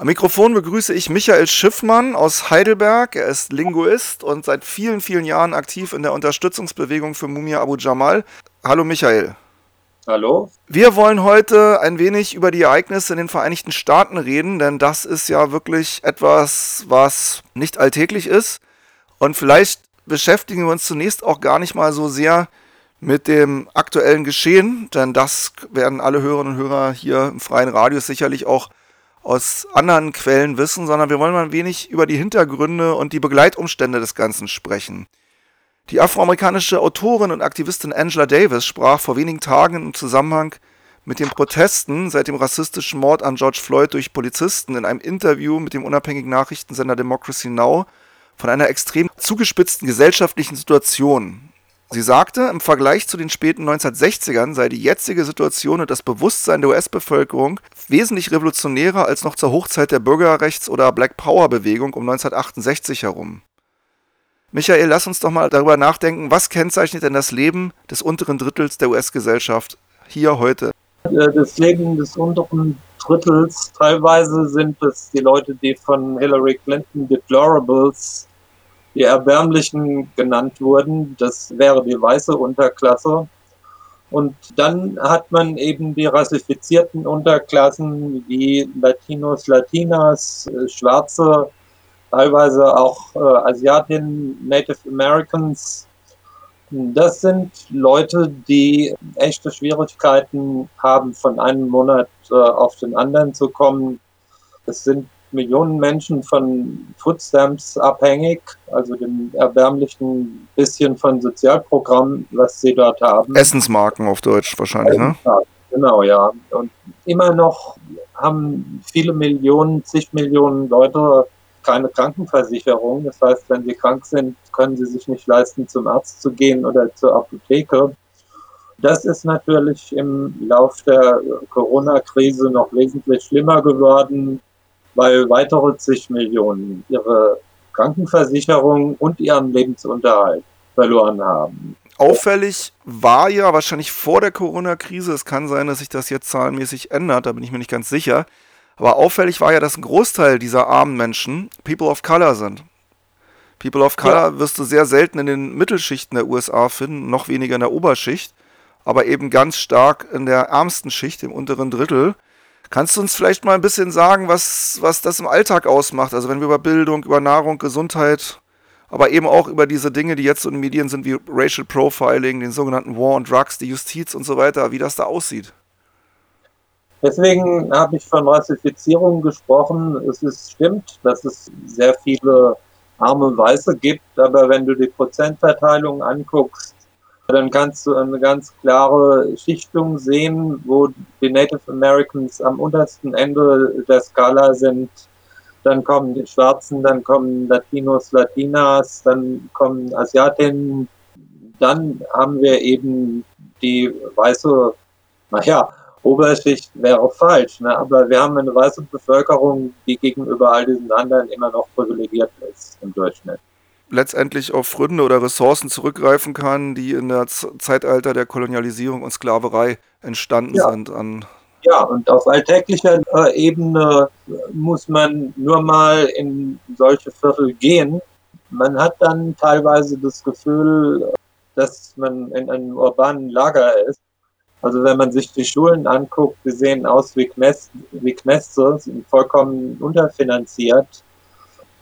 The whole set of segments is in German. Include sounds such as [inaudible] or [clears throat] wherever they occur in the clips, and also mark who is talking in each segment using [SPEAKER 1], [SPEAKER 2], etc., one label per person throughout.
[SPEAKER 1] Am Mikrofon begrüße ich Michael Schiffmann aus Heidelberg. Er ist Linguist und seit vielen, vielen Jahren aktiv in der Unterstützungsbewegung für Mumia Abu Jamal. Hallo Michael.
[SPEAKER 2] Hallo.
[SPEAKER 1] Wir wollen heute ein wenig über die Ereignisse in den Vereinigten Staaten reden, denn das ist ja wirklich etwas, was nicht alltäglich ist. Und vielleicht beschäftigen wir uns zunächst auch gar nicht mal so sehr mit dem aktuellen Geschehen, denn das werden alle Hörerinnen und Hörer hier im freien Radius sicherlich auch aus anderen Quellen wissen, sondern wir wollen mal ein wenig über die Hintergründe und die Begleitumstände des Ganzen sprechen. Die afroamerikanische Autorin und Aktivistin Angela Davis sprach vor wenigen Tagen im Zusammenhang mit den Protesten seit dem rassistischen Mord an George Floyd durch Polizisten in einem Interview mit dem unabhängigen Nachrichtensender Democracy Now! von einer extrem zugespitzten gesellschaftlichen Situation. Sie sagte, im Vergleich zu den späten 1960ern sei die jetzige Situation und das Bewusstsein der US-Bevölkerung wesentlich revolutionärer als noch zur Hochzeit der Bürgerrechts- oder Black Power-Bewegung um 1968 herum. Michael, lass uns doch mal darüber nachdenken, was kennzeichnet denn das Leben des unteren Drittels der US-Gesellschaft hier heute?
[SPEAKER 2] Äh, das Leben des unteren Drittels, teilweise sind es die Leute, die von Hillary Clinton Deplorables die Erbärmlichen genannt wurden. Das wäre die weiße Unterklasse. Und dann hat man eben die rassifizierten Unterklassen wie Latinos, Latinas, äh, Schwarze, teilweise auch äh, Asiatinnen, Native Americans. Das sind Leute, die echte Schwierigkeiten haben, von einem Monat äh, auf den anderen zu kommen. Es sind Millionen Menschen von Foodstamps abhängig, also dem erbärmlichen bisschen von Sozialprogramm, was sie dort haben.
[SPEAKER 1] Essensmarken auf Deutsch wahrscheinlich, ne?
[SPEAKER 2] Genau, ja. Und immer noch haben viele Millionen, zig Millionen Leute keine Krankenversicherung. Das heißt, wenn sie krank sind, können sie sich nicht leisten, zum Arzt zu gehen oder zur Apotheke. Das ist natürlich im Lauf der Corona-Krise noch wesentlich schlimmer geworden weil weitere zig Millionen ihre Krankenversicherung und ihren Lebensunterhalt verloren haben.
[SPEAKER 1] Auffällig war ja wahrscheinlich vor der Corona-Krise, es kann sein, dass sich das jetzt zahlenmäßig ändert, da bin ich mir nicht ganz sicher, aber auffällig war ja, dass ein Großteil dieser armen Menschen People of Color sind. People of Color ja. wirst du sehr selten in den Mittelschichten der USA finden, noch weniger in der Oberschicht, aber eben ganz stark in der ärmsten Schicht, im unteren Drittel. Kannst du uns vielleicht mal ein bisschen sagen, was, was das im Alltag ausmacht? Also wenn wir über Bildung, über Nahrung, Gesundheit, aber eben auch über diese Dinge, die jetzt in den Medien sind, wie Racial Profiling, den sogenannten War on Drugs, die Justiz und so weiter, wie das da aussieht.
[SPEAKER 2] Deswegen habe ich von Rassifizierung gesprochen. Es ist, stimmt, dass es sehr viele arme Weiße gibt, aber wenn du die Prozentverteilung anguckst, dann kannst du eine ganz klare Schichtung sehen, wo die Native Americans am untersten Ende der Skala sind. Dann kommen die Schwarzen, dann kommen Latinos, Latinas, dann kommen Asiatinnen. Dann haben wir eben die weiße, naja, Oberschicht wäre falsch, ne? aber wir haben eine weiße Bevölkerung, die gegenüber all diesen anderen immer noch privilegiert ist im Durchschnitt
[SPEAKER 1] letztendlich auf Gründe oder Ressourcen zurückgreifen kann, die in der Z Zeitalter der Kolonialisierung und Sklaverei entstanden ja. sind. An
[SPEAKER 2] ja, und auf alltäglicher äh, Ebene muss man nur mal in solche Viertel gehen. Man hat dann teilweise das Gefühl, dass man in einem urbanen Lager ist. Also wenn man sich die Schulen anguckt, die sehen aus wie, Knäste, wie Knäste, sind vollkommen unterfinanziert.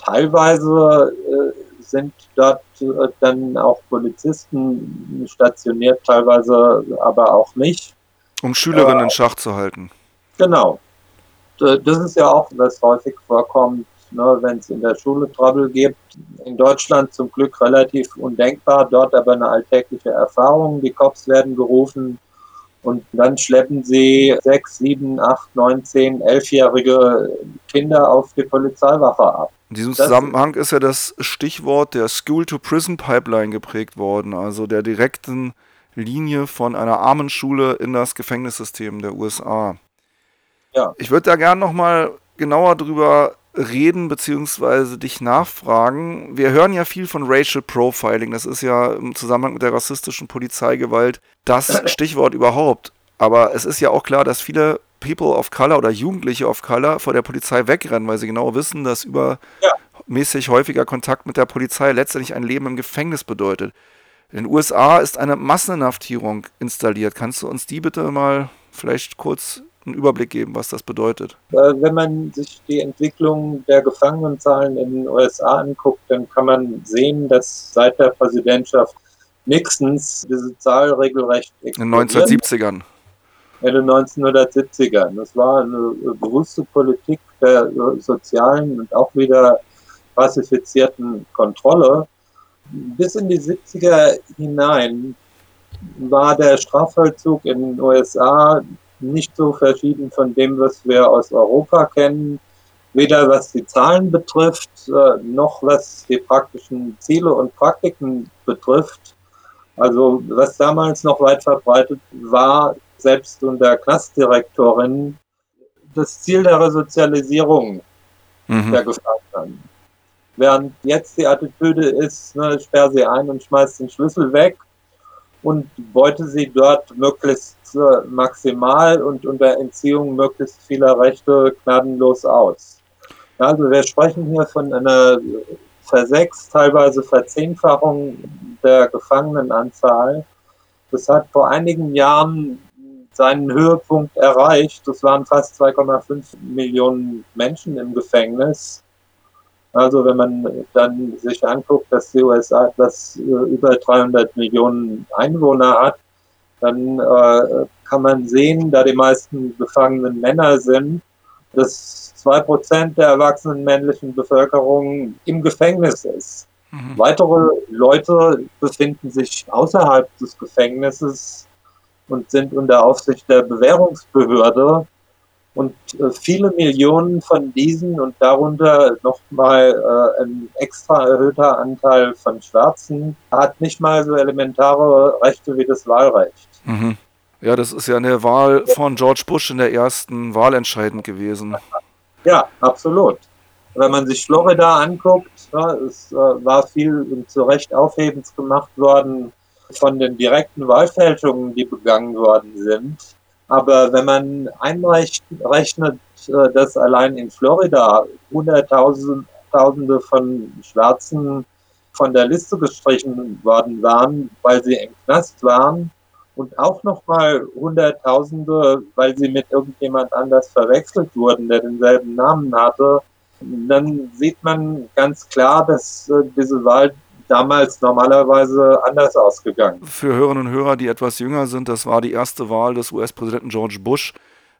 [SPEAKER 2] Teilweise äh, sind dort äh, dann auch Polizisten stationiert, teilweise aber auch nicht.
[SPEAKER 1] Um Schülerinnen äh, in Schach zu halten.
[SPEAKER 2] Genau. Das ist ja auch, was häufig vorkommt, ne, wenn es in der Schule Trouble gibt. In Deutschland zum Glück relativ undenkbar, dort aber eine alltägliche Erfahrung. Die Cops werden gerufen und dann schleppen sie sechs, sieben, acht, neun, zehn, elfjährige Kinder auf die Polizeiwache ab.
[SPEAKER 1] In diesem Zusammenhang ist ja das Stichwort der School-to-Prison-Pipeline geprägt worden, also der direkten Linie von einer armen Schule in das Gefängnissystem der USA. Ja. Ich würde da gerne nochmal genauer drüber reden bzw. dich nachfragen. Wir hören ja viel von Racial Profiling. Das ist ja im Zusammenhang mit der rassistischen Polizeigewalt das [clears throat] Stichwort überhaupt. Aber es ist ja auch klar, dass viele People of Color oder Jugendliche of Color vor der Polizei wegrennen, weil sie genau wissen, dass übermäßig häufiger Kontakt mit der Polizei letztendlich ein Leben im Gefängnis bedeutet. In den USA ist eine Masseninhaftierung installiert. Kannst du uns die bitte mal vielleicht kurz einen Überblick geben, was das bedeutet?
[SPEAKER 2] Äh, wenn man sich die Entwicklung der Gefangenenzahlen in den USA anguckt, dann kann man sehen, dass seit der Präsidentschaft Nixons diese Zahl regelrecht
[SPEAKER 1] In den 1970ern.
[SPEAKER 2] In den 1970ern. Das war eine bewusste Politik der sozialen und auch wieder klassifizierten Kontrolle bis in die 70er hinein war der Strafvollzug in den USA nicht so verschieden von dem, was wir aus Europa kennen, weder was die Zahlen betrifft, äh, noch was die praktischen Ziele und Praktiken betrifft. Also was damals noch weit verbreitet war, selbst unter Knastdirektorin, das Ziel der Resozialisierung mhm. der Gefangenen. Während jetzt die Attitüde ist, ne, sperr sie ein und schmeiß den Schlüssel weg und beute sie dort möglichst äh, maximal und unter Entziehung möglichst vieler Rechte gnadenlos aus. Also wir sprechen hier von einer Versechs-, teilweise Verzehnfachung der Gefangenenanzahl. Das hat vor einigen Jahren seinen Höhepunkt erreicht. Das waren fast 2,5 Millionen Menschen im Gefängnis. Also wenn man dann sich anguckt, dass die USA etwas äh, über 300 Millionen Einwohner hat, dann äh, kann man sehen, da die meisten Gefangenen Männer sind, dass zwei Prozent der erwachsenen männlichen Bevölkerung im Gefängnis ist. Mhm. Weitere Leute befinden sich außerhalb des Gefängnisses und sind unter Aufsicht der Bewährungsbehörde und äh, viele Millionen von diesen und darunter nochmal äh, ein extra erhöhter Anteil von Schwarzen hat nicht mal so elementare Rechte wie das Wahlrecht.
[SPEAKER 1] Mhm. Ja, das ist ja eine Wahl von George Bush in der ersten Wahl entscheidend gewesen.
[SPEAKER 2] Ja, absolut. Wenn man sich Florida anguckt, ja, es äh, war viel zu Recht aufhebens gemacht worden von den direkten Wahlfälschungen, die begangen worden sind. Aber wenn man einrechnet, äh, dass allein in Florida Hunderttausende von Schwarzen von der Liste gestrichen worden waren, weil sie im Knast waren und auch nochmal Hunderttausende, weil sie mit irgendjemand anders verwechselt wurden, der denselben Namen hatte, dann sieht man ganz klar, dass äh, diese Wahl damals normalerweise anders ausgegangen.
[SPEAKER 1] Für Hörerinnen und Hörer, die etwas jünger sind, das war die erste Wahl des US-Präsidenten George Bush,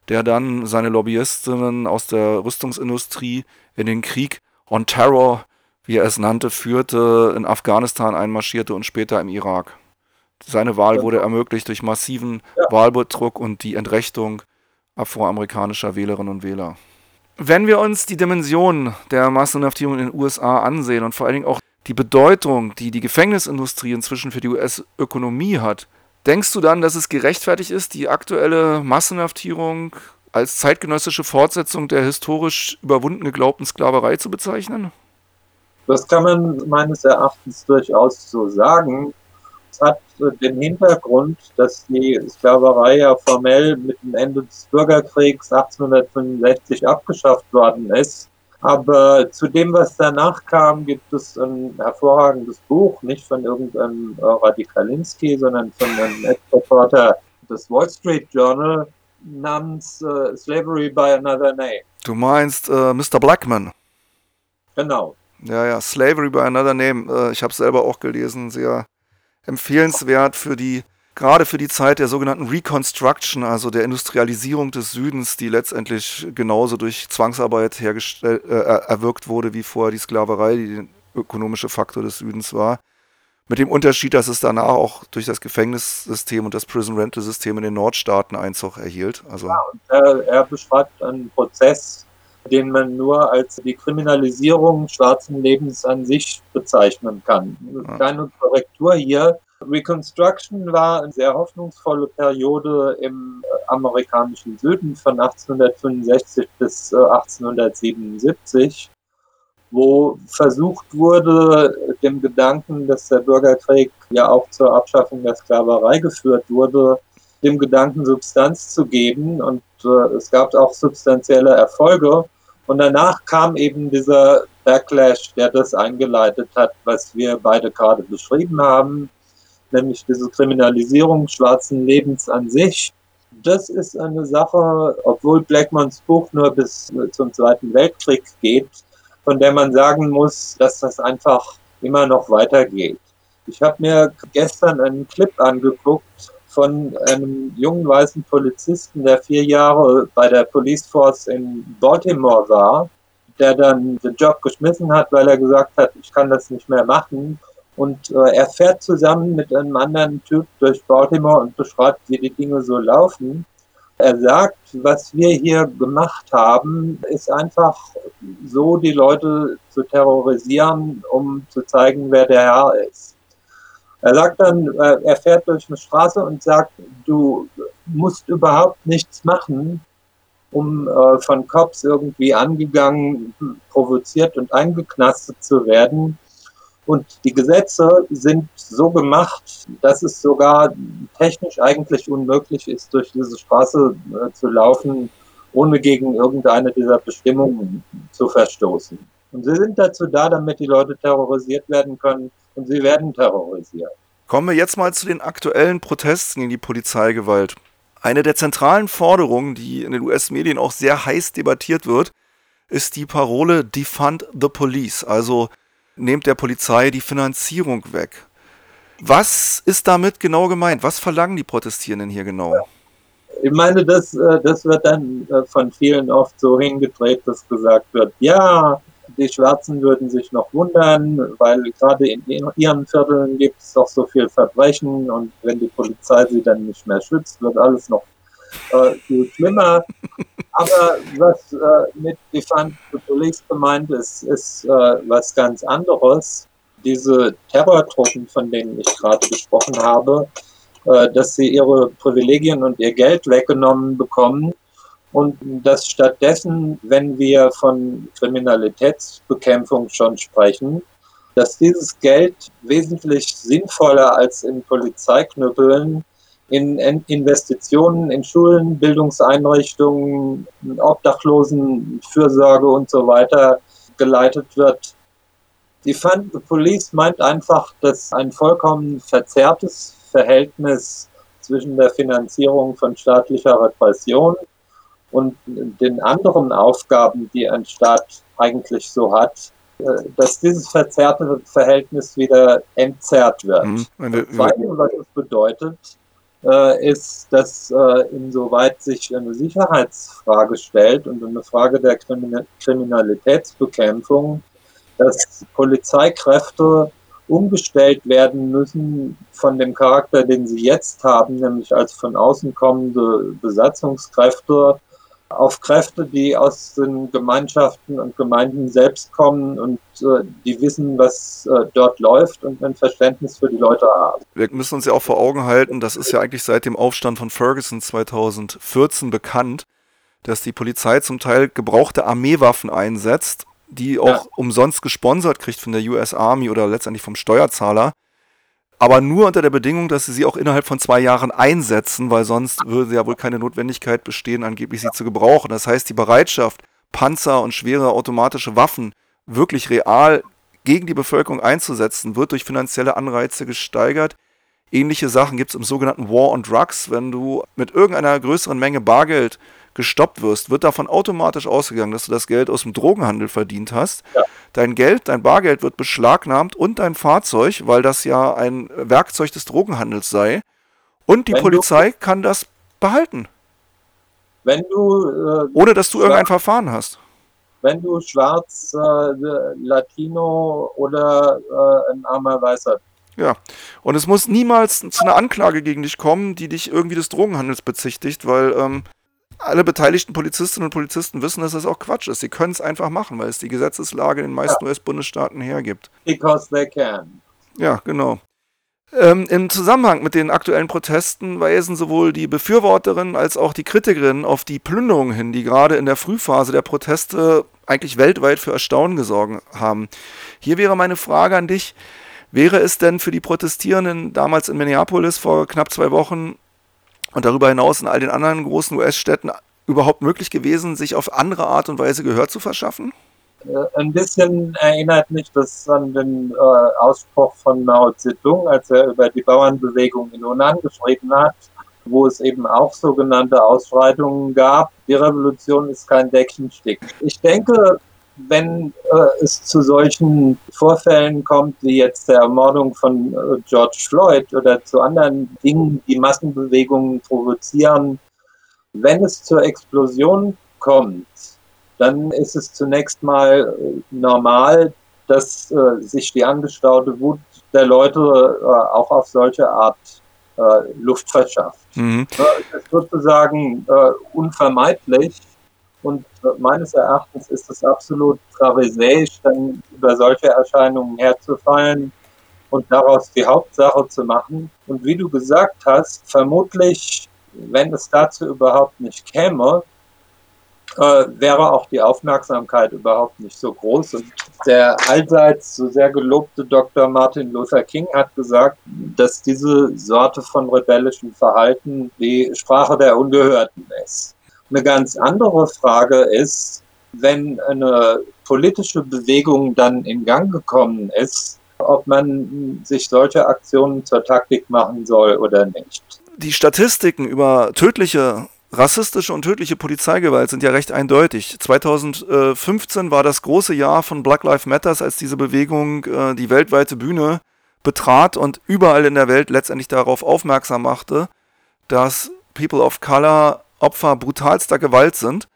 [SPEAKER 1] der dann seine Lobbyistinnen aus der Rüstungsindustrie in den Krieg on Terror, wie er es nannte, führte, in Afghanistan einmarschierte und später im Irak. Seine Wahl wurde ermöglicht durch massiven ja. Wahlbetrug und die Entrechtung afroamerikanischer Wählerinnen und Wähler. Wenn wir uns die Dimension der Masseninhaftierung in den USA ansehen und vor allen Dingen auch die Bedeutung, die die Gefängnisindustrie inzwischen für die US-Ökonomie hat, denkst du dann, dass es gerechtfertigt ist, die aktuelle Massenhaftierung als zeitgenössische Fortsetzung der historisch überwunden geglaubten Sklaverei zu bezeichnen?
[SPEAKER 2] Das kann man meines Erachtens durchaus so sagen. Es hat den Hintergrund, dass die Sklaverei ja formell mit dem Ende des Bürgerkriegs 1865 abgeschafft worden ist aber zu dem, was danach kam, gibt es ein hervorragendes Buch, nicht von irgendeinem äh, Radikalinski, sondern von einem Ex-Reporter des Wall Street Journal namens äh, Slavery by Another Name.
[SPEAKER 1] Du meinst äh, Mr. Blackman?
[SPEAKER 2] Genau.
[SPEAKER 1] Ja, ja, Slavery by Another Name. Äh, ich habe es selber auch gelesen, sehr empfehlenswert für die gerade für die Zeit der sogenannten Reconstruction, also der Industrialisierung des Südens, die letztendlich genauso durch Zwangsarbeit hergestellt, äh, erwirkt wurde wie vorher die Sklaverei, die der ökonomische Faktor des Südens war. Mit dem Unterschied, dass es danach auch durch das Gefängnissystem und das Prison Rental System in den Nordstaaten Einzug erhielt. Also ja,
[SPEAKER 2] er, er beschreibt einen Prozess, den man nur als die Kriminalisierung schwarzen Lebens an sich bezeichnen kann. Keine Korrektur hier. Reconstruction war eine sehr hoffnungsvolle Periode im äh, amerikanischen Süden von 1865 bis 1877, äh, wo versucht wurde, dem Gedanken, dass der Bürgerkrieg ja auch zur Abschaffung der Sklaverei geführt wurde, dem Gedanken Substanz zu geben. Und äh, es gab auch substanzielle Erfolge. Und danach kam eben dieser Backlash, der das eingeleitet hat, was wir beide gerade beschrieben haben, nämlich diese Kriminalisierung schwarzen Lebens an sich. Das ist eine Sache, obwohl Blackmons Buch nur bis zum Zweiten Weltkrieg geht, von der man sagen muss, dass das einfach immer noch weitergeht. Ich habe mir gestern einen Clip angeguckt von einem jungen weißen Polizisten, der vier Jahre bei der Police Force in Baltimore war, der dann den Job geschmissen hat, weil er gesagt hat, ich kann das nicht mehr machen. Und äh, er fährt zusammen mit einem anderen Typ durch Baltimore und beschreibt, wie die Dinge so laufen. Er sagt, was wir hier gemacht haben, ist einfach so, die Leute zu terrorisieren, um zu zeigen, wer der Herr ist. Er sagt dann, äh, er fährt durch eine Straße und sagt, du musst überhaupt nichts machen, um äh, von Cops irgendwie angegangen, provoziert und eingeknastet zu werden. Und die Gesetze sind so gemacht, dass es sogar technisch eigentlich unmöglich ist, durch diese Straße äh, zu laufen, ohne gegen irgendeine dieser Bestimmungen zu verstoßen. Und sie sind dazu da, damit die Leute terrorisiert werden können und sie werden terrorisiert.
[SPEAKER 1] Kommen wir jetzt mal zu den aktuellen Protesten gegen die Polizeigewalt. Eine der zentralen Forderungen, die in den US-Medien auch sehr heiß debattiert wird, ist die Parole Defund the Police, also nehmt der Polizei die Finanzierung weg. Was ist damit genau gemeint? Was verlangen die Protestierenden hier genau?
[SPEAKER 2] Ich meine, das, äh, das wird dann äh, von vielen oft so hingedreht, dass gesagt wird, ja, die Schwarzen würden sich noch wundern, weil gerade in ihren Vierteln gibt es doch so viel Verbrechen und wenn die Polizei sie dann nicht mehr schützt, wird alles noch äh, viel schlimmer. Aber was äh, mit Defund the Police gemeint ist, ist äh, was ganz anderes. Diese Terrortruppen, von denen ich gerade gesprochen habe, äh, dass sie ihre Privilegien und ihr Geld weggenommen bekommen und dass stattdessen, wenn wir von Kriminalitätsbekämpfung schon sprechen, dass dieses Geld wesentlich sinnvoller als in Polizeiknüppeln in Investitionen in Schulen, Bildungseinrichtungen, Obdachlosen, Fürsorge und so weiter geleitet wird. Die Fund the Police meint einfach, dass ein vollkommen verzerrtes Verhältnis zwischen der Finanzierung von staatlicher Repression und den anderen Aufgaben, die ein Staat eigentlich so hat, äh, dass dieses verzerrte Verhältnis wieder entzerrt wird. Mhm. Das Zweite, was es bedeutet, äh, ist, dass äh, insoweit sich eine Sicherheitsfrage stellt und eine Frage der Kriminalitätsbekämpfung, dass Polizeikräfte umgestellt werden müssen von dem Charakter, den sie jetzt haben, nämlich als von außen kommende Besatzungskräfte, auf Kräfte, die aus den Gemeinschaften und Gemeinden selbst kommen und äh, die wissen, was äh, dort läuft und ein Verständnis für die Leute haben.
[SPEAKER 1] Wir müssen uns ja auch vor Augen halten, das ist ja eigentlich seit dem Aufstand von Ferguson 2014 bekannt, dass die Polizei zum Teil gebrauchte Armeewaffen einsetzt, die auch ja. umsonst gesponsert kriegt von der US Army oder letztendlich vom Steuerzahler aber nur unter der Bedingung, dass sie sie auch innerhalb von zwei Jahren einsetzen, weil sonst würde ja wohl keine Notwendigkeit bestehen, angeblich sie zu gebrauchen. Das heißt, die Bereitschaft, Panzer und schwere automatische Waffen wirklich real gegen die Bevölkerung einzusetzen, wird durch finanzielle Anreize gesteigert. Ähnliche Sachen gibt es im sogenannten War on Drugs. Wenn du mit irgendeiner größeren Menge Bargeld gestoppt wirst, wird davon automatisch ausgegangen, dass du das Geld aus dem Drogenhandel verdient hast. Ja. Dein Geld, dein Bargeld wird beschlagnahmt und dein Fahrzeug, weil das ja ein Werkzeug des Drogenhandels sei. Und die Wenn Polizei kann das behalten.
[SPEAKER 2] Wenn du. Äh,
[SPEAKER 1] Ohne dass du irgendein Verfahren hast.
[SPEAKER 2] Wenn du schwarz, äh, Latino oder äh, ein armer Weißer
[SPEAKER 1] ja, und es muss niemals zu einer Anklage gegen dich kommen, die dich irgendwie des Drogenhandels bezichtigt, weil ähm, alle beteiligten Polizistinnen und Polizisten wissen, dass das auch Quatsch ist. Sie können es einfach machen, weil es die Gesetzeslage in den meisten ja. US-Bundesstaaten hergibt.
[SPEAKER 2] Because they can.
[SPEAKER 1] Ja, genau. Ähm, Im Zusammenhang mit den aktuellen Protesten weisen sowohl die Befürworterinnen als auch die Kritikerinnen auf die Plünderungen hin, die gerade in der Frühphase der Proteste eigentlich weltweit für Erstaunen gesorgt haben. Hier wäre meine Frage an dich. Wäre es denn für die Protestierenden damals in Minneapolis vor knapp zwei Wochen und darüber hinaus in all den anderen großen US-Städten überhaupt möglich gewesen, sich auf andere Art und Weise Gehör zu verschaffen?
[SPEAKER 2] Äh, ein bisschen erinnert mich das an den äh, Ausspruch von Mao Zedong, als er über die Bauernbewegung in Hunan geschrieben hat, wo es eben auch sogenannte Ausschreitungen gab. Die Revolution ist kein Deckenstick. Ich denke, wenn äh, es zu solchen Vorfällen kommt, wie jetzt der Ermordung von äh, George Floyd oder zu anderen Dingen, die Massenbewegungen provozieren, wenn es zur Explosion kommt, dann ist es zunächst mal äh, normal, dass äh, sich die angestaute Wut der Leute äh, auch auf solche Art äh, Luft verschafft. Mhm. Das ist sozusagen unvermeidlich und meines Erachtens ist es absolut pharisäisch, dann über solche Erscheinungen herzufallen und daraus die Hauptsache zu machen. Und wie du gesagt hast, vermutlich, wenn es dazu überhaupt nicht käme, äh, wäre auch die Aufmerksamkeit überhaupt nicht so groß. Und der allseits so sehr gelobte Dr. Martin Luther King hat gesagt, dass diese Sorte von rebellischem Verhalten die Sprache der Ungehörten ist. Eine ganz andere Frage ist, wenn eine politische Bewegung dann in Gang gekommen ist, ob man sich solche Aktionen zur Taktik machen soll oder nicht.
[SPEAKER 1] Die Statistiken über tödliche Rassistische und tödliche Polizeigewalt sind ja recht eindeutig. 2015 war das große Jahr von Black Lives Matters, als diese Bewegung äh, die weltweite Bühne betrat und überall in der Welt letztendlich darauf aufmerksam machte, dass People of Color Opfer brutalster Gewalt sind.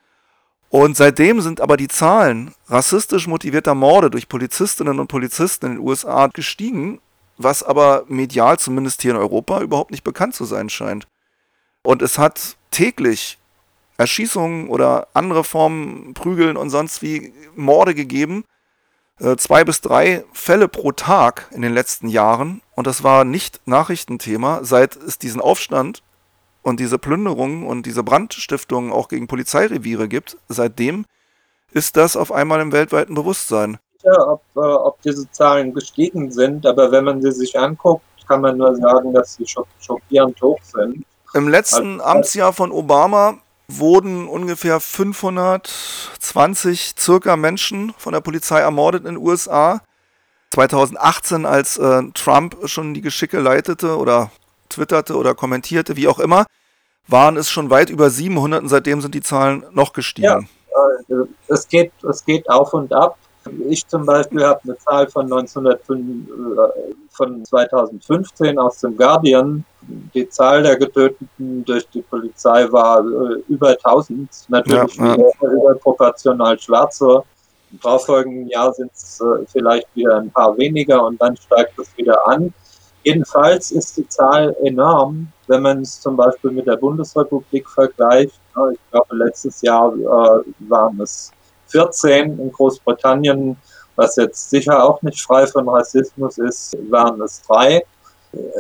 [SPEAKER 1] Und seitdem sind aber die Zahlen rassistisch motivierter Morde durch Polizistinnen und Polizisten in den USA gestiegen, was aber medial zumindest hier in Europa überhaupt nicht bekannt zu sein scheint. Und es hat täglich Erschießungen oder andere Formen, Prügeln und sonst wie Morde gegeben. Äh, zwei bis drei Fälle pro Tag in den letzten Jahren. Und das war nicht Nachrichtenthema, seit es diesen Aufstand und diese Plünderungen und diese Brandstiftungen auch gegen Polizeireviere gibt. Seitdem ist das auf einmal im weltweiten Bewusstsein.
[SPEAKER 2] Ja, ob, äh, ob diese Zahlen gestiegen sind, aber wenn man sie sich anguckt, kann man nur sagen, dass sie schockierend hoch sind.
[SPEAKER 1] Im letzten also, Amtsjahr von Obama wurden ungefähr 520 circa Menschen von der Polizei ermordet in den USA. 2018, als äh, Trump schon die Geschicke leitete oder twitterte oder kommentierte, wie auch immer, waren es schon weit über 700 und seitdem sind die Zahlen noch gestiegen.
[SPEAKER 2] Ja, äh, es, geht, es geht auf und ab. Ich zum Beispiel habe eine Zahl von, 1905, äh, von 2015 aus dem Guardian. Die Zahl der Getöteten durch die Polizei war äh, über 1000. Natürlich ja, ja. überproportional schwarze. Im darauffolgenden Jahr sind es äh, vielleicht wieder ein paar weniger und dann steigt es wieder an. Jedenfalls ist die Zahl enorm, wenn man es zum Beispiel mit der Bundesrepublik vergleicht. Ich glaube, letztes Jahr äh, waren es 14 in Großbritannien, was jetzt sicher auch nicht frei von Rassismus ist, waren es drei.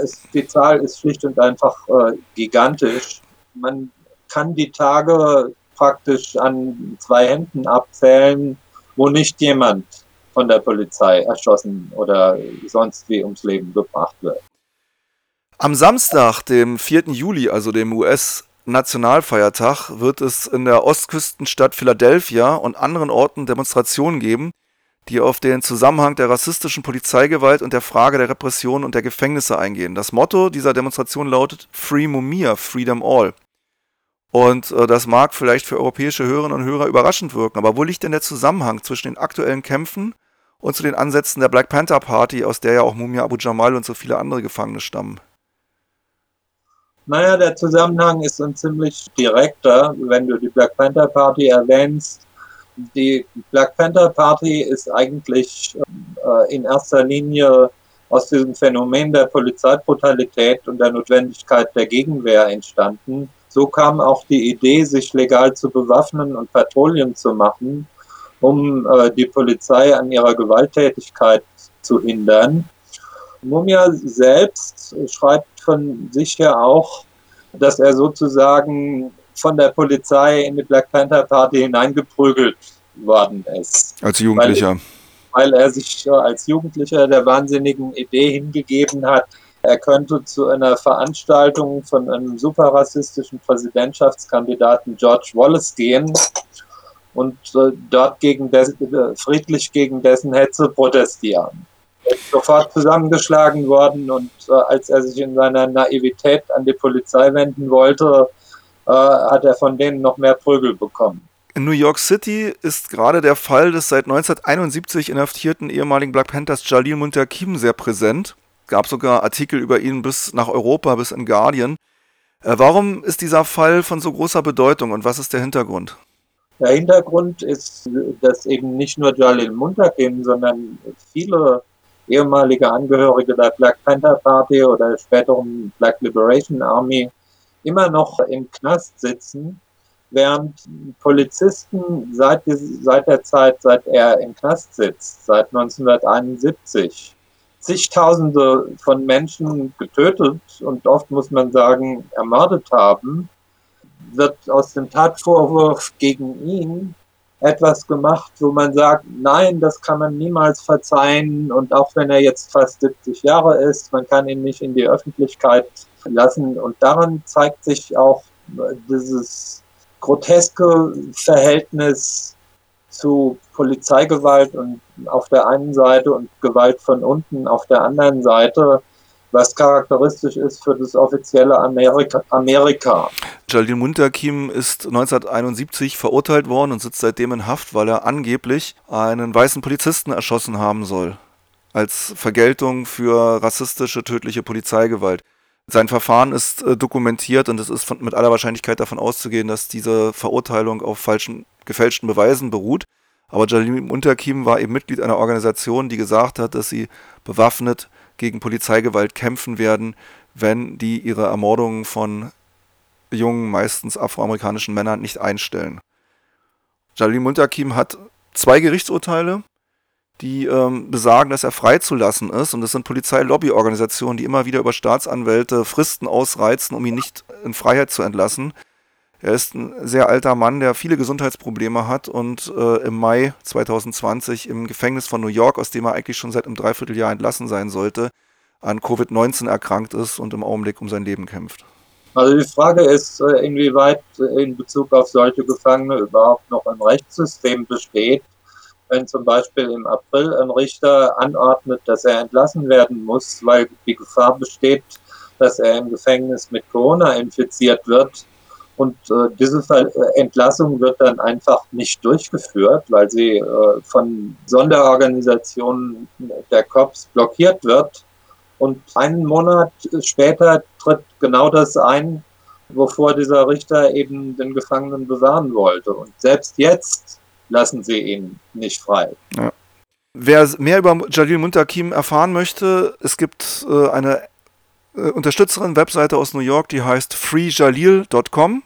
[SPEAKER 2] Es, die Zahl ist schlicht und einfach äh, gigantisch. Man kann die Tage praktisch an zwei Händen abzählen, wo nicht jemand von der Polizei erschossen oder sonst wie ums Leben gebracht wird.
[SPEAKER 1] Am Samstag, dem 4. Juli, also dem US- Nationalfeiertag wird es in der Ostküstenstadt Philadelphia und anderen Orten Demonstrationen geben, die auf den Zusammenhang der rassistischen Polizeigewalt und der Frage der Repression und der Gefängnisse eingehen. Das Motto dieser Demonstration lautet Free Mumia, Freedom All. Und äh, das mag vielleicht für europäische Hörerinnen und Hörer überraschend wirken, aber wo liegt denn der Zusammenhang zwischen den aktuellen Kämpfen und zu den Ansätzen der Black Panther Party, aus der ja auch Mumia Abu Jamal und so viele andere Gefangene stammen?
[SPEAKER 2] Naja, der Zusammenhang ist ein ziemlich direkter, wenn du die Black Panther Party erwähnst. Die Black Panther Party ist eigentlich äh, in erster Linie aus diesem Phänomen der Polizeibrutalität und der Notwendigkeit der Gegenwehr entstanden. So kam auch die Idee, sich legal zu bewaffnen und Patrouillen zu machen, um äh, die Polizei an ihrer Gewalttätigkeit zu hindern. Mumia selbst schreibt von sich her auch, dass er sozusagen von der Polizei in die Black Panther Party hineingeprügelt worden ist.
[SPEAKER 1] Als Jugendlicher.
[SPEAKER 2] Weil, weil er sich als Jugendlicher der wahnsinnigen Idee hingegeben hat, er könnte zu einer Veranstaltung von einem superrassistischen Präsidentschaftskandidaten George Wallace gehen und äh, dort gegen des, äh, friedlich gegen dessen Hetze protestieren. Er ist sofort zusammengeschlagen worden und äh, als er sich in seiner Naivität an die Polizei wenden wollte, äh, hat er von denen noch mehr Prügel bekommen.
[SPEAKER 1] In New York City ist gerade der Fall des seit 1971 inhaftierten ehemaligen Black Panthers Jalil Muntakim sehr präsent gab sogar Artikel über ihn bis nach Europa, bis in Guardian. Äh, warum ist dieser Fall von so großer Bedeutung und was ist der Hintergrund?
[SPEAKER 2] Der Hintergrund ist, dass eben nicht nur Jalil Muntakim, sondern viele ehemalige Angehörige der Black Panther Party oder späteren Black Liberation Army immer noch im Knast sitzen, während Polizisten seit, seit der Zeit, seit er im Knast sitzt, seit 1971, zigtausende von Menschen getötet und oft muss man sagen ermordet haben, wird aus dem Tatvorwurf gegen ihn etwas gemacht, wo man sagt, nein, das kann man niemals verzeihen und auch wenn er jetzt fast 70 Jahre ist, man kann ihn nicht in die Öffentlichkeit lassen. Und daran zeigt sich auch dieses groteske Verhältnis zu Polizeigewalt und auf der einen Seite und Gewalt von unten auf der anderen Seite, was charakteristisch ist für das offizielle Amerika. Amerika.
[SPEAKER 1] Jalil Muntakim ist 1971 verurteilt worden und sitzt seitdem in Haft, weil er angeblich einen weißen Polizisten erschossen haben soll. Als Vergeltung für rassistische, tödliche Polizeigewalt. Sein Verfahren ist äh, dokumentiert und es ist von, mit aller Wahrscheinlichkeit davon auszugehen, dass diese Verurteilung auf falschen gefälschten Beweisen beruht. Aber Jalim Unterkim war eben Mitglied einer Organisation, die gesagt hat, dass sie bewaffnet gegen Polizeigewalt kämpfen werden, wenn die ihre Ermordungen von jungen, meistens afroamerikanischen Männern nicht einstellen. Jalim Muntakim hat zwei Gerichtsurteile, die ähm, besagen, dass er freizulassen ist. Und das sind Polizeilobbyorganisationen, die immer wieder über Staatsanwälte Fristen ausreizen, um ihn nicht in Freiheit zu entlassen. Er ist ein sehr alter Mann, der viele Gesundheitsprobleme hat und äh, im Mai 2020 im Gefängnis von New York, aus dem er eigentlich schon seit einem Dreivierteljahr entlassen sein sollte, an Covid-19 erkrankt ist und im Augenblick um sein Leben kämpft.
[SPEAKER 2] Also die Frage ist, äh, inwieweit in Bezug auf solche Gefangene überhaupt noch ein Rechtssystem besteht. Wenn zum Beispiel im April ein Richter anordnet, dass er entlassen werden muss, weil die Gefahr besteht, dass er im Gefängnis mit Corona infiziert wird, und äh, diese äh, Entlassung wird dann einfach nicht durchgeführt, weil sie äh, von Sonderorganisationen der COPS blockiert wird. Und einen Monat später tritt genau das ein, wovor dieser Richter eben den Gefangenen bewahren wollte. Und selbst jetzt lassen sie ihn nicht frei. Ja.
[SPEAKER 1] Wer mehr über Jalil Muntakim erfahren möchte, es gibt äh, eine äh, Unterstützerin-Webseite aus New York, die heißt freejalil.com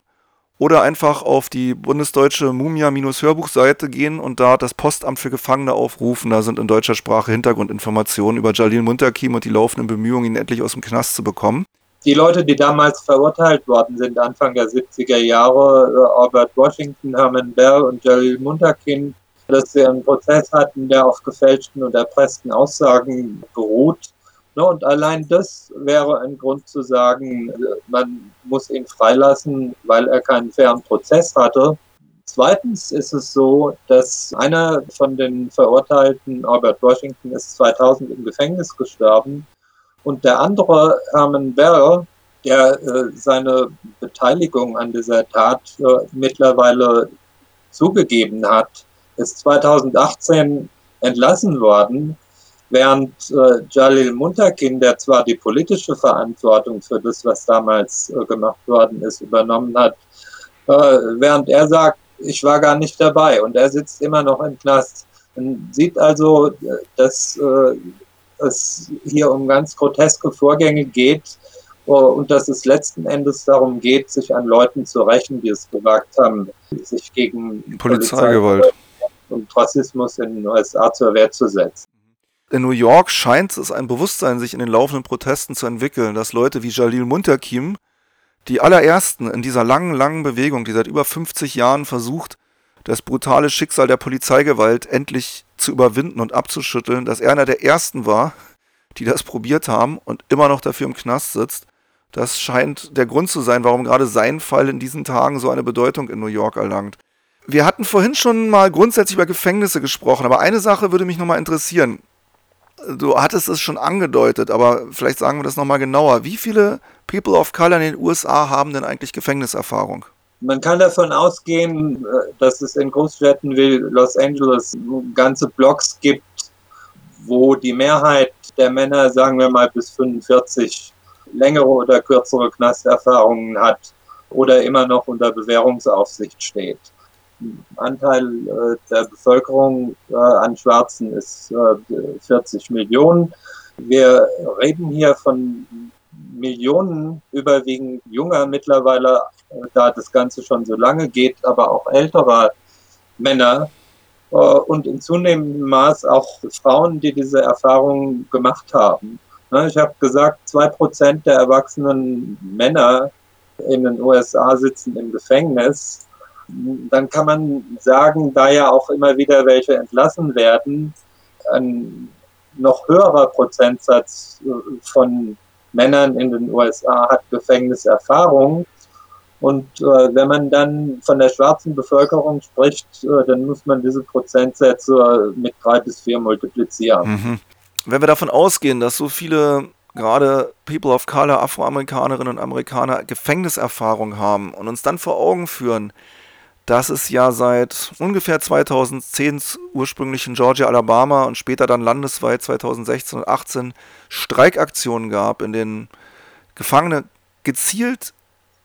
[SPEAKER 1] oder einfach auf die bundesdeutsche Mumia-Hörbuchseite gehen und da das Postamt für Gefangene aufrufen. Da sind in deutscher Sprache Hintergrundinformationen über Jalil Muntakim und die laufenden Bemühungen, ihn endlich aus dem Knast zu bekommen.
[SPEAKER 2] Die Leute, die damals verurteilt worden sind, Anfang der 70er Jahre, äh, Albert Washington, Herman Bell und Jalil Muntakim, dass sie einen Prozess hatten, der auf gefälschten und erpressten Aussagen beruht, und allein das wäre ein Grund zu sagen, man muss ihn freilassen, weil er keinen fairen Prozess hatte. Zweitens ist es so, dass einer von den Verurteilten, Albert Washington, ist 2000 im Gefängnis gestorben und der andere, Herman Bell, der äh, seine Beteiligung an dieser Tat äh, mittlerweile zugegeben hat, ist 2018 entlassen worden Während äh, Jalil Muntakin, der zwar die politische Verantwortung für das, was damals äh, gemacht worden ist, übernommen hat, äh, während er sagt, ich war gar nicht dabei und er sitzt immer noch im Knast. Man sieht also, dass äh, es hier um ganz groteske Vorgänge geht uh, und dass es letzten Endes darum geht, sich an Leuten zu rächen, die es gewagt haben, sich gegen
[SPEAKER 1] Polizeigewalt Polizei
[SPEAKER 2] und Rassismus in den USA zur Wehr zu setzen.
[SPEAKER 1] In New York scheint es ein Bewusstsein sich in den laufenden Protesten zu entwickeln, dass Leute wie Jalil Muntakim, die allerersten in dieser langen, langen Bewegung, die seit über 50 Jahren versucht, das brutale Schicksal der Polizeigewalt endlich zu überwinden und abzuschütteln, dass er einer der ersten war, die das probiert haben und immer noch dafür im Knast sitzt. Das scheint der Grund zu sein, warum gerade sein Fall in diesen Tagen so eine Bedeutung in New York erlangt. Wir hatten vorhin schon mal grundsätzlich über Gefängnisse gesprochen, aber eine Sache würde mich nochmal interessieren. Du hattest es schon angedeutet, aber vielleicht sagen wir das nochmal genauer. Wie viele People of Color in den USA haben denn eigentlich Gefängniserfahrung?
[SPEAKER 2] Man kann davon ausgehen, äh, dass es in Großstädten wie Los Angeles ganze Blocks gibt, wo die Mehrheit der Männer, sagen wir mal bis 45, längere oder kürzere Knasterfahrungen hat oder immer noch unter Bewährungsaufsicht steht. Anteil äh, der Bevölkerung äh, an Schwarzen ist äh, 40 Millionen. Wir reden hier von Millionen überwiegend junger mittlerweile, äh, da das Ganze schon so lange geht, aber auch älterer Männer äh, und in zunehmendem Maß auch Frauen, die diese Erfahrungen gemacht haben. Ne, ich habe gesagt, zwei Prozent der erwachsenen Männer in den USA sitzen im Gefängnis dann kann man sagen, da ja auch immer wieder welche entlassen werden, ein noch höherer Prozentsatz äh, von Männern in den USA hat Gefängniserfahrung. Und äh, wenn man dann von der schwarzen Bevölkerung spricht, äh, dann muss man diese Prozentsätze mit drei bis vier multiplizieren. Mhm.
[SPEAKER 1] Wenn wir davon ausgehen, dass so viele gerade People of Color, Afroamerikanerinnen und Amerikaner Gefängniserfahrung haben und uns dann vor Augen führen, dass es ja seit ungefähr 2010 ursprünglich in Georgia, Alabama und später dann landesweit 2016 und 2018 Streikaktionen gab, in denen Gefangene gezielt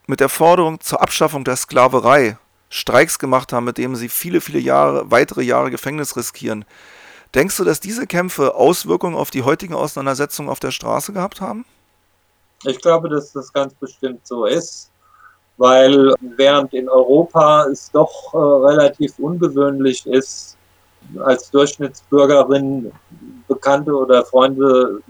[SPEAKER 1] mit der Forderung zur Abschaffung der Sklaverei Streiks gemacht haben, mit denen sie viele, viele Jahre, weitere Jahre Gefängnis riskieren. Denkst du, dass diese Kämpfe Auswirkungen auf die heutigen Auseinandersetzungen auf der Straße gehabt haben?
[SPEAKER 2] Ich glaube, dass das ganz bestimmt so ist weil während in Europa es doch äh, relativ ungewöhnlich ist, als Durchschnittsbürgerin Bekannte oder Freunde,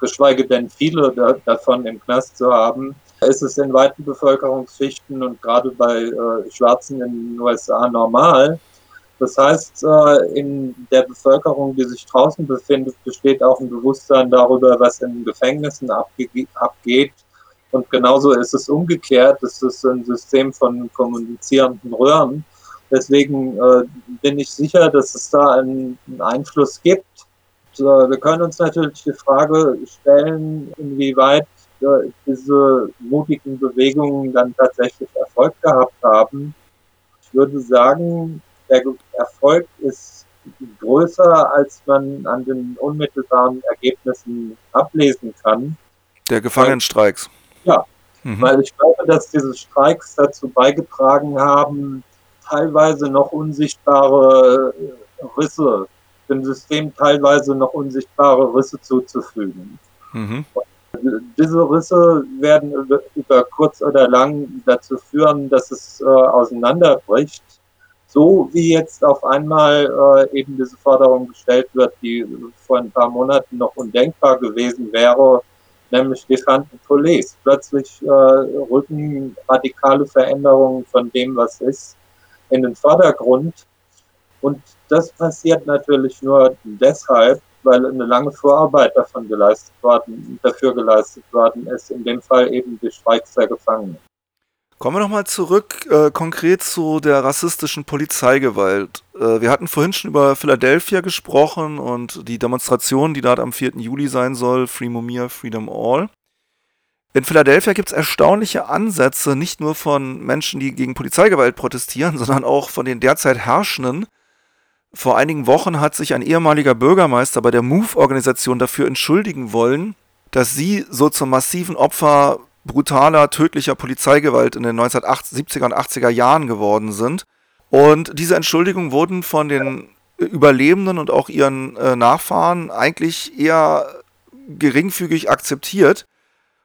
[SPEAKER 2] geschweige denn viele da, davon im Knast zu haben, ist es in weiten Bevölkerungsschichten und gerade bei äh, Schwarzen in den USA normal. Das heißt, äh, in der Bevölkerung, die sich draußen befindet, besteht auch ein Bewusstsein darüber, was in Gefängnissen abge abgeht und genauso ist es umgekehrt. Es ist ein System von kommunizierenden Röhren. Deswegen äh, bin ich sicher, dass es da einen, einen Einfluss gibt. Und, äh, wir können uns natürlich die Frage stellen, inwieweit äh, diese mutigen Bewegungen dann tatsächlich Erfolg gehabt haben. Ich würde sagen, der Erfolg ist größer, als man an den unmittelbaren Ergebnissen ablesen kann.
[SPEAKER 1] Der Gefangenenstreiks.
[SPEAKER 2] Ja, mhm. weil ich glaube, dass diese Streiks dazu beigetragen haben, teilweise noch unsichtbare äh, Risse, dem System teilweise noch unsichtbare Risse zuzufügen. Mhm. Diese Risse werden über, über, kurz oder lang dazu führen, dass es äh, auseinanderbricht. So wie jetzt auf einmal äh, eben diese Forderung gestellt wird, die vor ein paar Monaten noch undenkbar gewesen wäre, nämlich Defund Police. Plötzlich äh, rücken radikale Veränderungen von dem, was ist, in den Vordergrund. Und das passiert natürlich nur deshalb, weil eine lange Vorarbeit davon geleistet worden, dafür geleistet worden ist, in dem Fall eben die Streiks der Gefangenen.
[SPEAKER 1] Kommen wir nochmal zurück äh, konkret zu der rassistischen Polizeigewalt. Äh, wir hatten vorhin schon über Philadelphia gesprochen und die Demonstration, die dort am 4. Juli sein soll, Free Mumia, Freedom All. In Philadelphia gibt es erstaunliche Ansätze, nicht nur von Menschen, die gegen Polizeigewalt protestieren, [laughs] sondern auch von den derzeit Herrschenden. Vor einigen Wochen hat sich ein ehemaliger Bürgermeister bei der MOVE-Organisation dafür entschuldigen wollen, dass sie so zum massiven Opfer brutaler, tödlicher Polizeigewalt in den 1970er und 80er Jahren geworden sind. Und diese Entschuldigungen wurden von den Überlebenden und auch ihren äh, Nachfahren eigentlich eher geringfügig akzeptiert.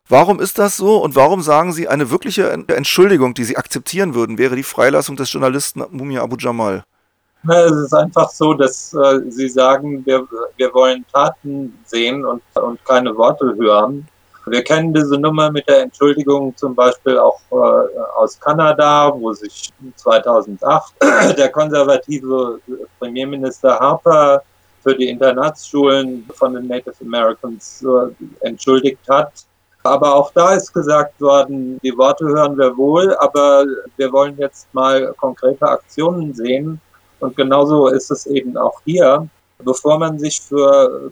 [SPEAKER 1] Warum ist das so und warum sagen Sie, eine wirkliche Entschuldigung, die Sie akzeptieren würden, wäre die Freilassung des Journalisten Mumia Abu Jamal?
[SPEAKER 2] Es ist einfach so, dass äh, Sie sagen, wir, wir wollen Taten sehen und, und keine Worte hören. Wir kennen diese Nummer mit der Entschuldigung zum Beispiel auch äh, aus Kanada, wo sich 2008 [clears throat] der konservative Premierminister Harper für die Internatsschulen von den Native Americans äh, entschuldigt hat. Aber auch da ist gesagt worden, die Worte hören wir wohl, aber wir wollen jetzt mal konkrete Aktionen sehen. Und genauso ist es eben auch hier. Bevor man sich für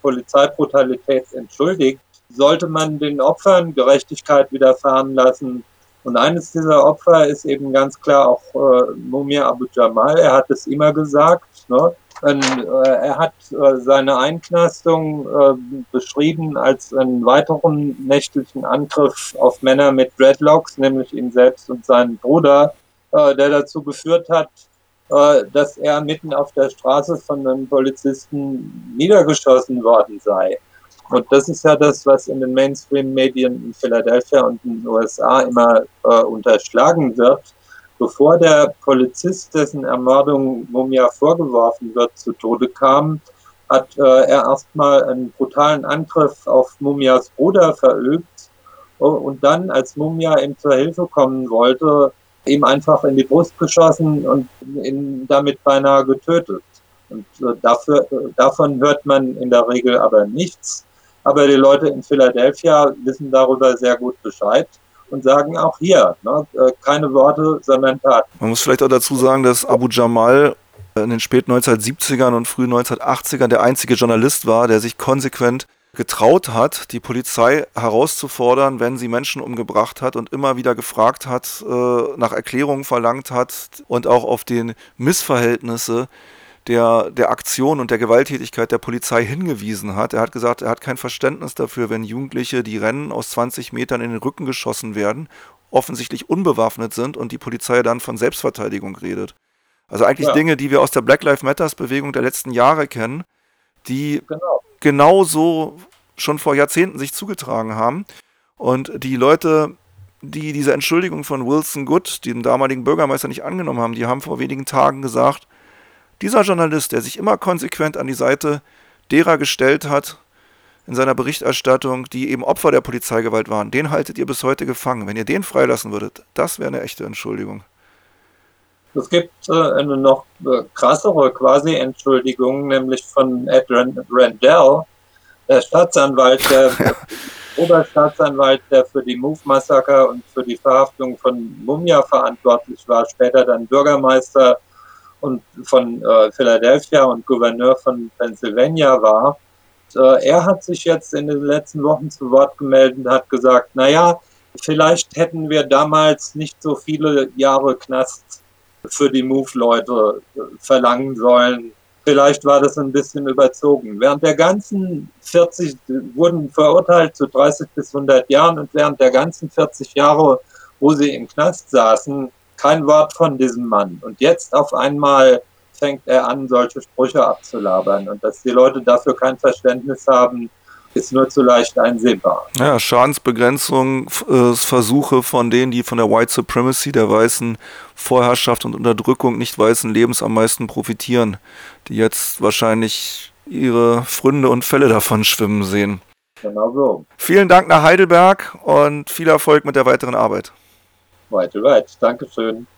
[SPEAKER 2] Polizeibrutalität entschuldigt, sollte man den Opfern Gerechtigkeit widerfahren lassen. Und eines dieser Opfer ist eben ganz klar auch äh, Mumia Abu Jamal. Er hat es immer gesagt. Ne? Und, äh, er hat äh, seine Einknastung äh, beschrieben als einen weiteren nächtlichen Angriff auf Männer mit Dreadlocks, nämlich ihn selbst und seinen Bruder, äh, der dazu geführt hat, äh, dass er mitten auf der Straße von einem Polizisten niedergeschossen worden sei. Und das ist ja das, was in den Mainstream-Medien in Philadelphia und in den USA immer äh, unterschlagen wird. Bevor der Polizist, dessen Ermordung Mumia vorgeworfen wird, zu Tode kam, hat äh, er erstmal einen brutalen Angriff auf Mumias Bruder verübt und dann, als Mumia ihm zur Hilfe kommen wollte, ihm einfach in die Brust geschossen und ihn damit beinahe getötet. Und äh, dafür, äh, davon hört man in der Regel aber nichts. Aber die Leute in Philadelphia wissen darüber sehr gut Bescheid und sagen auch hier, ne, äh, keine Worte, sondern Taten.
[SPEAKER 1] Man muss vielleicht auch dazu sagen, dass Abu Jamal in den späten 1970ern und frühen 1980ern der einzige Journalist war, der sich konsequent getraut hat, die Polizei herauszufordern, wenn sie Menschen umgebracht hat und immer wieder gefragt hat, äh, nach Erklärungen verlangt hat und auch auf den Missverhältnisse der, der Aktion und der Gewalttätigkeit der Polizei hingewiesen hat. Er hat gesagt, er hat kein Verständnis dafür, wenn Jugendliche, die rennen, aus 20 Metern in den Rücken geschossen werden, offensichtlich unbewaffnet sind und die Polizei dann von Selbstverteidigung redet. Also eigentlich ja. Dinge, die wir aus der Black Lives Matters Bewegung der letzten Jahre kennen, die genau. genauso schon vor Jahrzehnten sich zugetragen haben. Und die Leute, die diese Entschuldigung von Wilson Good, dem damaligen Bürgermeister, nicht angenommen haben, die haben vor wenigen Tagen gesagt, dieser Journalist, der sich immer konsequent an die Seite derer gestellt hat, in seiner Berichterstattung, die eben Opfer der Polizeigewalt waren, den haltet ihr bis heute gefangen. Wenn ihr den freilassen würdet, das wäre eine echte Entschuldigung.
[SPEAKER 2] Es gibt äh, eine noch äh, krassere Quasi-Entschuldigung, nämlich von Ed Randell, der Staatsanwalt, der, der [laughs] Oberstaatsanwalt, der für die Move-Massaker und für die Verhaftung von Mumia verantwortlich war, später dann Bürgermeister und von äh, Philadelphia und Gouverneur von Pennsylvania war. Äh, er hat sich jetzt in den letzten Wochen zu Wort gemeldet und hat gesagt, naja, vielleicht hätten wir damals nicht so viele Jahre Knast für die Move-Leute äh, verlangen sollen. Vielleicht war das ein bisschen überzogen. Während der ganzen 40, wurden verurteilt zu 30 bis 100 Jahren und während der ganzen 40 Jahre, wo sie im Knast saßen, kein Wort von diesem Mann. Und jetzt auf einmal fängt er an, solche Sprüche abzulabern. Und dass die Leute dafür kein Verständnis haben, ist nur zu leicht einsehbar.
[SPEAKER 1] Ja, Schadensbegrenzung, äh, Versuche von denen, die von der White Supremacy, der weißen Vorherrschaft und Unterdrückung nicht weißen Lebens am meisten profitieren, die jetzt wahrscheinlich ihre Fründe und Fälle davon schwimmen sehen.
[SPEAKER 2] Genau so.
[SPEAKER 1] Vielen Dank nach Heidelberg und viel Erfolg mit der weiteren Arbeit.
[SPEAKER 2] Right, right. Dankeschön.